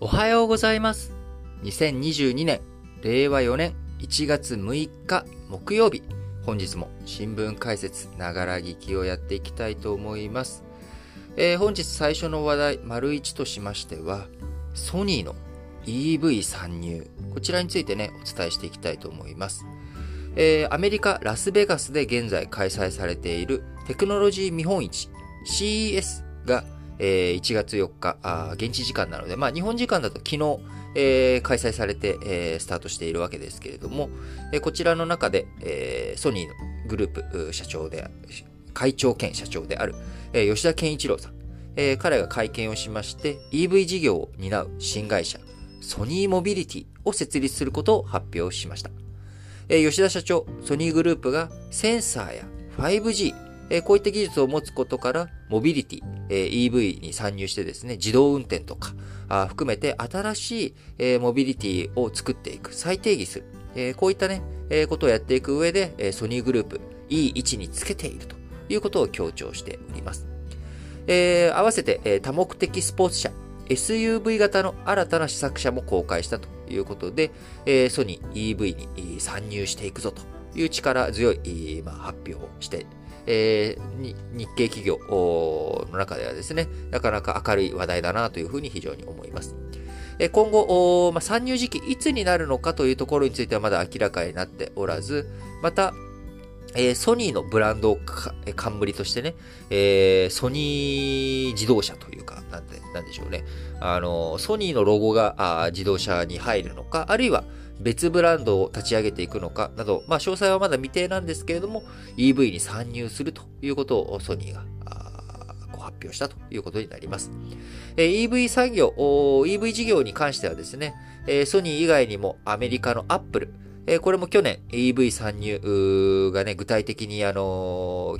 おはようございます。2022年、令和4年1月6日木曜日、本日も新聞解説、ながら聞きをやっていきたいと思います。えー本日最初の話題、丸1としましては、ソニーの EV 参入。こちらについてね、お伝えしていきたいと思います。えーアメリカ・ラスベガスで現在開催されているテクノロジー見本市 CES が、えー1月4日あ現地時間なので、まあ、日本時間だと昨日、えー開催されて、えースタートしているわけですけれども、えーこちらの中で、えーソニーのグループ社長で、会長兼社長である、えー吉田健一郎さん、えー彼が会見をしまして EV 事業を担う新会社ソニーモビリティを設立することを発表しました。えー吉田社長、ソニーグループがセンサーや 5G、えーこういった技術を持つことから、モビリティ、えー EV に参入してですね、自動運転とか、あ含めて新しい、えーモビリティを作っていく、再定義する、えーこういったね、えーことをやっていく上で、えーソニーグループ、いい位置につけているということを強調しております。えー合わせて、えー多目的スポーツ車、SUV 型の新たな試作車も公開したということで、えーソニー EV に参入していくぞという力強い、まあ、発表をして、えー日系企業の中ではですね、なかなか明るい話題だなというふうに非常に思います。今後、まあ、参入時期いつになるのかというところについてはまだ明らかになっておらず、また、えーソニーのブランドを冠としてね、えーソニー自動車というか、なんで、なんでしょうね。あの、ソニーのロゴが自動車に入るのか、あるいは別ブランドを立ち上げていくのかなど、まあ、詳細はまだ未定なんですけれども、EV に参入するということをソニーが発表したということになります。EV 産業、EV 事業に関してはですね、ソニー以外にもアメリカのアップル、これも去年 EV 参入がね、具体的にあの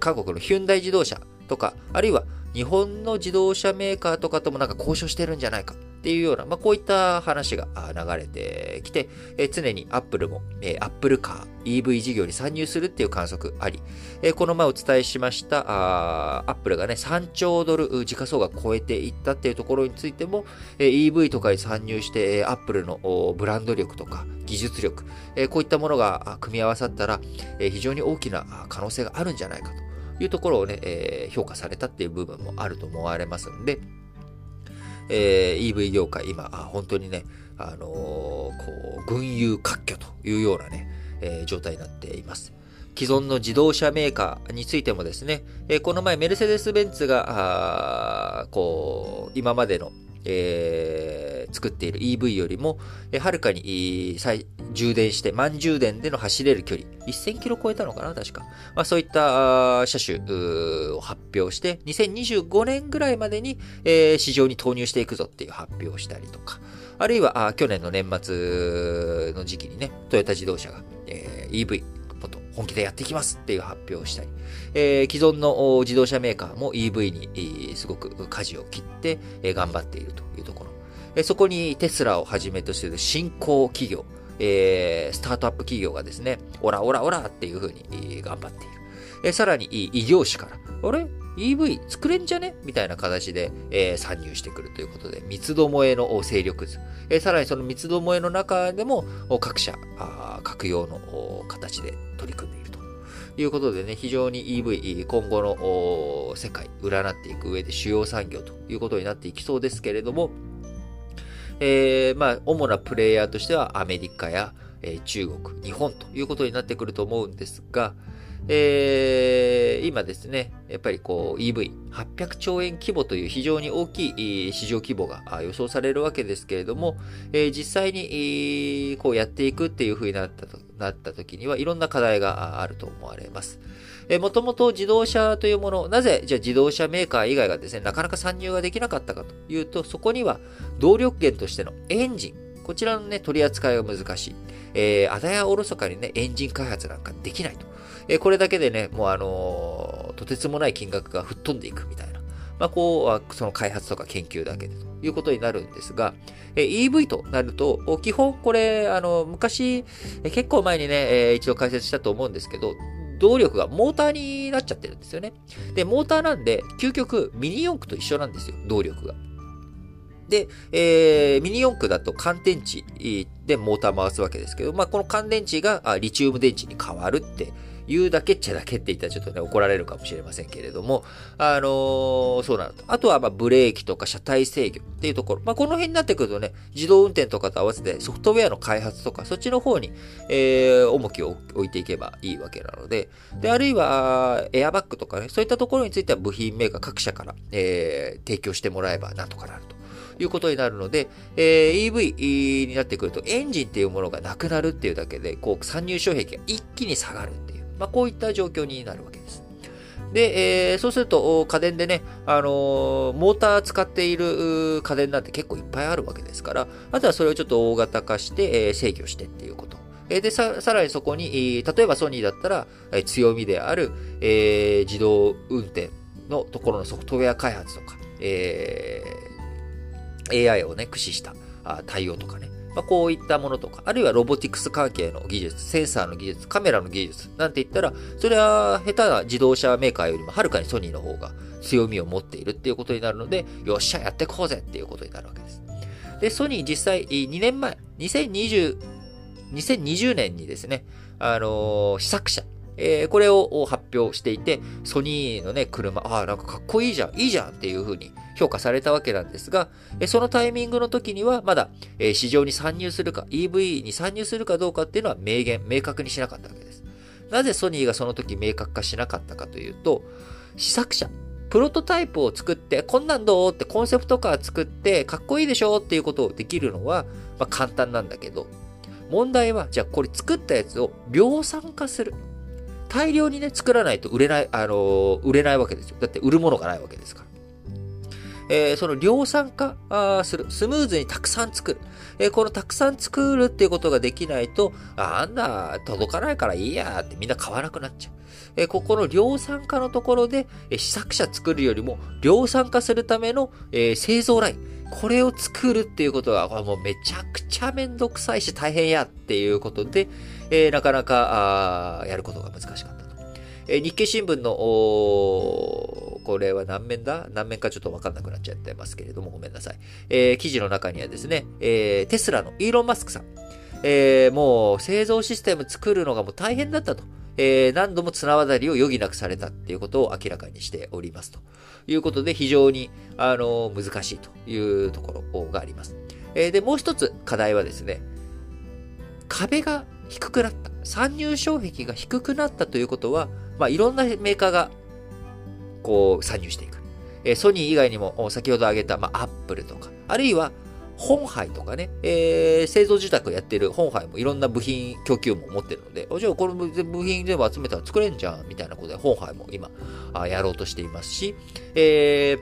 韓国のヒュンダイ自動車とか、あるいは日本の自動車メーカーとかともなんか交渉してるんじゃないかっていうような、まあ、こういった話が流れてきて、え常にアップルも、えー、アップルカー、EV 事業に参入するっていう観測あり、えこの前お伝えしました、あーアップルがね、3兆ドル時価総額超えていったっていうところについても、え EV とかに参入して、えーアップルのブランド力とか技術力、えこういったものが組み合わさったら、え非常に大きな可能性があるんじゃないかというところをね、え評価されたっていう部分もあると思われますんで、えー EV 業界今、本当にね、あのーこう、群雄割拠というようなね、えー状態になっています。既存の自動車メーカーについてもですね、えーこの前メルセデス・ベンツが、こう、今までの、えー作っている EV よりも、えーはるかにいい再充電して、満充電での走れる距離、1000キロ超えたのかな確か。まあ、そういった車種を発表して、2025年ぐらいまでに、えー市場に投入していくぞっていう発表をしたりとか、あるいはあ去年の年末の時期にね、トヨタ自動車が、えー EV、本気でやっていきますっていう発表をしたり、えー既存の自動車メーカーも EV に、すごく舵を切って、頑張っているというところ。そこにテスラをはじめとする新興企業、えースタートアップ企業がですね、オラオラオラっていうふうに頑張っている。えさらに異業種から、あれ？?EV 作れんじゃね？みたいな形で、えー参入してくるということで、三つどもえの勢力図。えーさらにその三つどもえの中でも、各社、あ各用の形で取り組んでいると。いうことでね、非常に EV、今後の世界、占っていく上で主要産業ということになっていきそうですけれども、えーまあ、主なプレイヤーとしてはアメリカや、えー中国、日本ということになってくると思うんですが、えー今ですね、やっぱりこう EV800 兆円規模という非常に大きい市場規模が予想されるわけですけれども、えー実際にこうやっていくっていう風になったとなった時にはいろんな課題がああると思われます。えーもともと自動車というもの、なぜじゃあ自動車メーカー以外がですね、なかなか参入ができなかったかというと、そこには動力源としてのエンジン、こちらのね、取り扱いが難しい。えー、あだやおろそかにね、エンジン開発なんかできないと。えーこれだけでね、もうあのーとてつもない金額が吹っ飛んでいくみたいな。まあ、こう、その開発とか研究だけでということになるんですが、えー EV となると、基本これ、あの、昔、結構前にね、えー一度解説したと思うんですけど、動力がモーターになっちゃってるんですよね。で、モーターなんで、究極ミニ四駆と一緒なんですよ、動力が。で、えー、ミニ四駆だと乾電池でモーター回すわけですけど、まあ、この乾電池がリチウム電池に変わるって言うだけっちゃだけって言ったらちょっとね、怒られるかもしれませんけれども、あのー、そうなると。あとは、まブレーキとか車体制御っていうところ。まあ、この辺になってくるとね、自動運転とかと合わせてソフトウェアの開発とか、そっちの方に、えー、重きを置いていけばいいわけなので、で、あるいは、エアバッグとかね、そういったところについては部品メーカー各社から、えー、提供してもらえばなんとかなると。いうことになるので、えー、EV になってくるとエンジンっていうものがなくなるっていうだけで、こう、参入障壁が一気に下がるっていう。まあ、こういった状況になるわけです。で、えー、そうすると、家電でね、あのー、モーター使っている家電なんて結構いっぱいあるわけですから、あとはそれをちょっと大型化して、えー、制御してっていうこと。えで、さ、さらにそこに、例えばソニーだったら、え強みである、えー、自動運転のところのソフトウェア開発とか、えー、AI をね、駆使した対応とかね、まあ、こういったものとか、あるいはロボティクス関係の技術、センサーの技術、カメラの技術なんて言ったら、それは下手な自動車メーカーよりもはるかにソニーの方が強みを持っているっていうことになるので、よっしゃ、やってこうぜっていうことになるわけです。で、ソニー実際2年前、2020、2020年にですね、あのー、試作車、えー、これを発表していて、ソニーのね、車、ああ、なんかかっこいいじゃん、いいじゃんっていう風に評価されたわけなんですが、えそのタイミングの時にはまだえ市場に参入するか、EV に参入するかどうかっていうのは明言、明確にしなかったわけです。なぜソニーがその時明確化しなかったかというと、試作車、プロトタイプを作って、こんなんどうってコンセプトカー作って、かっこいいでしょっていうことをできるのは、まあ、簡単なんだけど、問題は、じゃあこれ作ったやつを量産化する。大量にね、作らないと売れない、あの、売れないわけですよ。だって売るものがないわけですから。えー、その量産化する。スムーズにたくさん作る。えー、このたくさん作るっていうことができないと、あんな、届かないからいいやってみんな買わなくなっちゃう。えー、ここの量産化のところで、え試作車作るよりも量産化するための、え製造ライン。これを作るっていうことは、これもうめちゃくちゃめんどくさいし大変やっていうことで、えなかなか、あやることが難しかったと。え日経新聞の、これは何面だ？何面かちょっとわかんなくなっちゃってますけれども、ごめんなさい。えー、記事の中にはですね、えー、テスラのイーロン・マスクさん、えー、もう製造システム作るのがもう大変だったと。えー、何度も綱渡りを余儀なくされたっていうことを明らかにしておりますということで非常に、あの難しいというところがあります。え、で、もう一つ課題はですね、壁が低くなった。参入障壁が低くなったということは、まあ、いろんなメーカーが、こう、参入していく。え、ソニー以外にも、先ほど挙げた、まあ、アップルとか、あるいは、本杯とかね、えー、製造受託やってる本杯もいろんな部品供給も持ってるので、じゃあこの部品全部集めたら作れんじゃん、みたいなことで本杯も今、あやろうとしていますし、え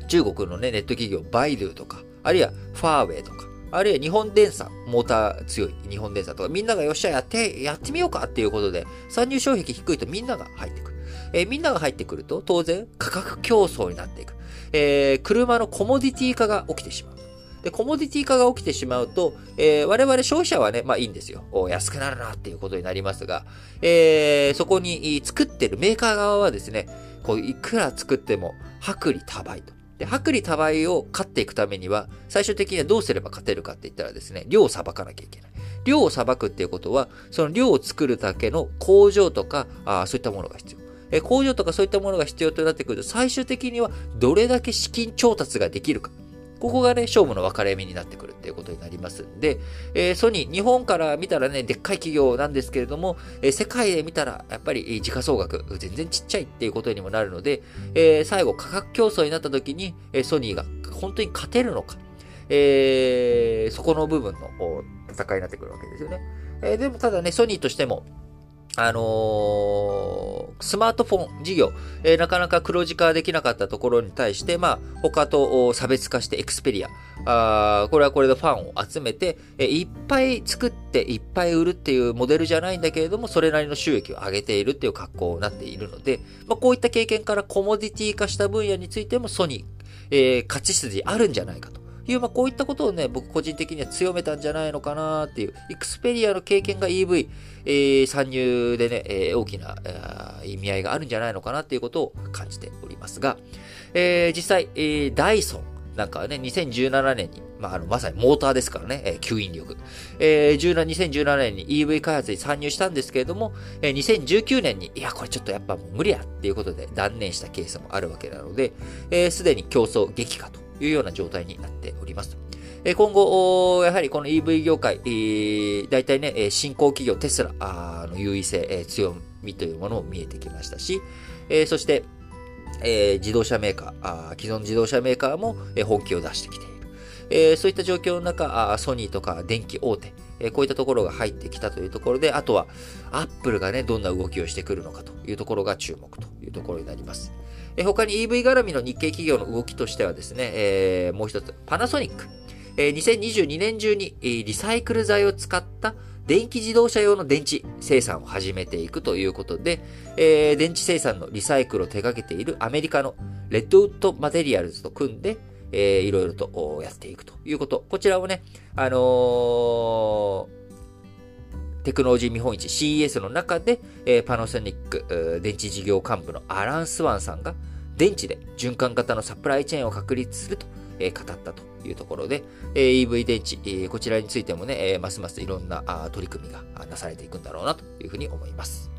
ー、中国のね、ネット企業、バイドゥとか、あるいはファーウェイとか、あるいは日本電産、モーター強い日本電産とか、みんながよっしゃやって、やってみようかっていうことで、参入障壁低いとみんなが入ってくる。えー、みんなが入ってくると、当然価格競争になっていく。えー、車のコモディティ化が起きてしまう。で、コモディティ化が起きてしまうと、えー、我々消費者はね、まあいいんですよ。お安くなるなっていうことになりますが、えー、そこに作ってるメーカー側はですね、こう、いくら作っても薄利多売と。で、薄利多売を勝っていくためには、最終的にはどうすれば勝てるかって言ったらですね、量を裁かなきゃいけない。量を裁くっていうことは、その量を作るだけの工場とか、あそういったものが必要。え工場とかそういったものが必要となってくると、最終的にはどれだけ資金調達ができるか。ここがね、勝負の分かれ目になってくるっていうことになりますんで、えー、ソニー、日本から見たらね、でっかい企業なんですけれども、えー、世界で見たら、やっぱり時価総額、全然ちっちゃいっていうことにもなるので、えー、最後価格競争になった時に、えソニーが本当に勝てるのか、えそこの部分の戦いになってくるわけですよね。えでもただね、ソニーとしても、あのー、スマートフォン事業、えー、なかなか黒字化できなかったところに対して、まあ、他と差別化してエクスペリア、あこれはこれでファンを集めて、えー、いっぱい作っていっぱい売るっていうモデルじゃないんだけれども、それなりの収益を上げているっていう格好になっているので、まあ、こういった経験からコモディティ化した分野についてもソニー、えー、勝ち筋あるんじゃないかと。いう、まあ、こういったことをね、僕個人的には強めたんじゃないのかなっていう、エクスペリアの経験が EV、えー、参入でね、えー、大きな、えー、意味合いがあるんじゃないのかなっていうことを感じておりますが、えー、実際、えー、ダイソン、なんかはね、2017年に、まあ、あの、まさにモーターですからね、えー、吸引力。えー、2017年に EV 開発に参入したんですけれども、えー、2019年に、いや、これちょっとやっぱもう無理やっていうことで断念したケースもあるわけなので、えー、すでに競争激化というような状態になっております。今後、やはりこの EV 業界、大体ね、新興企業テスラの優位性、強みというものも見えてきましたし、そして、自動車メーカー、既存自動車メーカーも、本気を出してきている。そういった状況の中、ソニーとか電気大手、こういったところが入ってきたというところで、あとは、アップルがね、どんな動きをしてくるのかというところが注目というところになります。他に EV 絡みの日系企業の動きとしてはですね、えー、もう一つ、パナソニック。えー、2022年中に、リサイクル材を使った電気自動車用の電池生産を始めていくということで、えー、電池生産のリサイクルを手掛けているアメリカのレッドウッドマテリアルズと組んで、えー、いろいろとやっていくということ。こちらをね、あのー、テクノロジー見本市 CES の中で、えー、パナソニック電池事業幹部のアラン・スワンさんが電池で循環型のサプライチェーンを確立するとえ語ったというところで、え EV 電池、えこちらについてもね、えますますいろんな取り組みがなされていくんだろうなというふうに思います。